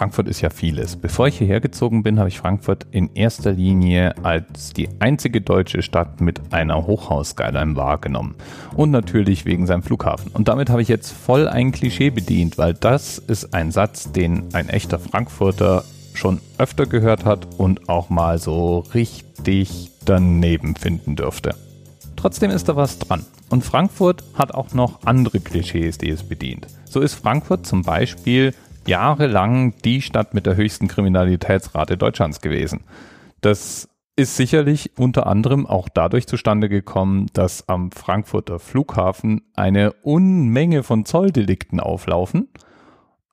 Frankfurt ist ja vieles. Bevor ich hierher gezogen bin, habe ich Frankfurt in erster Linie als die einzige deutsche Stadt mit einer Hochhaus-Skyline wahrgenommen. Und natürlich wegen seinem Flughafen. Und damit habe ich jetzt voll ein Klischee bedient, weil das ist ein Satz, den ein echter Frankfurter schon öfter gehört hat und auch mal so richtig daneben finden dürfte. Trotzdem ist da was dran. Und Frankfurt hat auch noch andere Klischees, die es bedient. So ist Frankfurt zum Beispiel jahrelang die Stadt mit der höchsten Kriminalitätsrate Deutschlands gewesen. Das ist sicherlich unter anderem auch dadurch zustande gekommen, dass am Frankfurter Flughafen eine Unmenge von Zolldelikten auflaufen.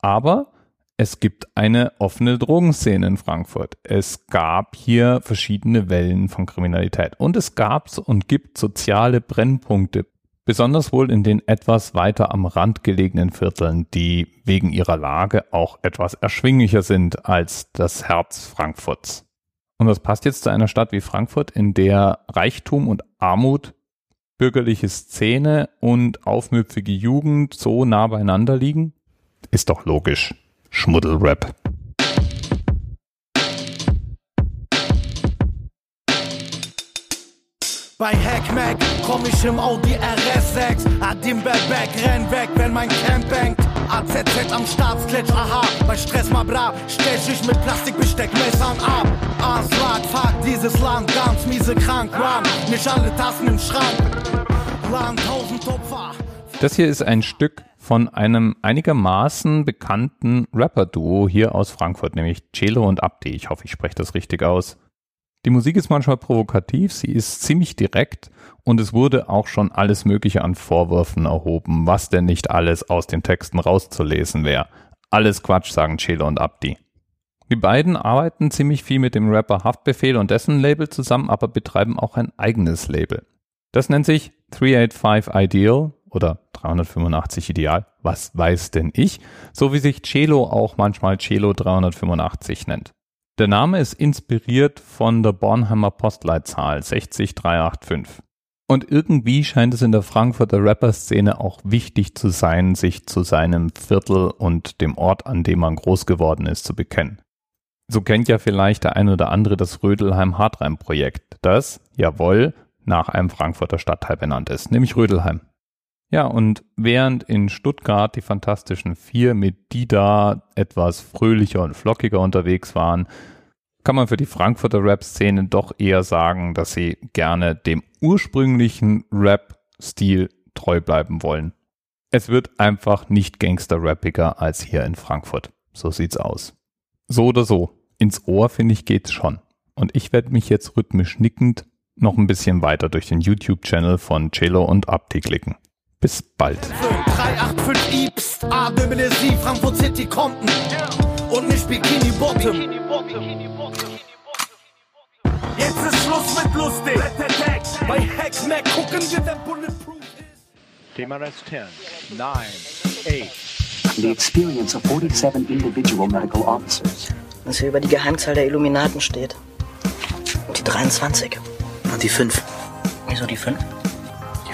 Aber es gibt eine offene Drogenszene in Frankfurt. Es gab hier verschiedene Wellen von Kriminalität. Und es gab und gibt soziale Brennpunkte, besonders wohl in den etwas weiter am Rand gelegenen Vierteln, die wegen ihrer Lage auch etwas erschwinglicher sind als das Herz Frankfurts. Und das passt jetzt zu einer Stadt wie Frankfurt, in der Reichtum und Armut, bürgerliche Szene und aufmüpfige Jugend so nah beieinander liegen? Ist doch logisch. Schmuddelrap. Bei Hackmack komm ich im Audi RS6. Adim Back, renn weg, wenn mein Camp bangt. AZZ am Staatsklitsch, aha. Bei Stress mal brav, stech ich mit Plastikbesteckmessern ab. Aslak, fuck dieses Land, ganz miese krank, run. Nicht alle Tassen im Schrank. Land, tausend Opfer. Das hier ist ein Stück von einem einigermaßen bekannten Rapper-Duo hier aus Frankfurt, nämlich Celo und Abdi. Ich hoffe, ich spreche das richtig aus. Die Musik ist manchmal provokativ, sie ist ziemlich direkt und es wurde auch schon alles Mögliche an Vorwürfen erhoben, was denn nicht alles aus den Texten rauszulesen wäre. Alles Quatsch, sagen Chelo und Abdi. Die beiden arbeiten ziemlich viel mit dem Rapper Haftbefehl und dessen Label zusammen, aber betreiben auch ein eigenes Label. Das nennt sich 385 Ideal oder 385 Ideal. Was weiß denn ich? So wie sich Celo auch manchmal Celo 385 nennt. Der Name ist inspiriert von der Bornheimer Postleitzahl 60385. Und irgendwie scheint es in der Frankfurter Rapper-Szene auch wichtig zu sein, sich zu seinem Viertel und dem Ort, an dem man groß geworden ist, zu bekennen. So kennt ja vielleicht der ein oder andere das Rödelheim-Hartreim-Projekt, das, jawohl, nach einem Frankfurter Stadtteil benannt ist, nämlich Rödelheim. Ja, und während in Stuttgart die Fantastischen Vier mit Dida etwas fröhlicher und flockiger unterwegs waren, kann man für die Frankfurter Rap-Szene doch eher sagen, dass sie gerne dem ursprünglichen Rap-Stil treu bleiben wollen. Es wird einfach nicht gangster-rappiger als hier in Frankfurt. So sieht's aus. So oder so. Ins Ohr, finde ich, geht's schon. Und ich werde mich jetzt rhythmisch nickend noch ein bisschen weiter durch den YouTube-Channel von Cello und Abti klicken. Bis bald. 385 Ibst, A, Sie, Frankfurt City Compton. Und nicht Bikini Bottom. Jetzt ist Schluss mit lustig. Bei Hackmack gucken wir, wer Bulletproof ist. TMRS 10, 9, 8. The experience of 47 individual medical officers. Was hier über die Geheimzahl der Illuminaten steht. Und die 23. Und die 5. Wieso die 5?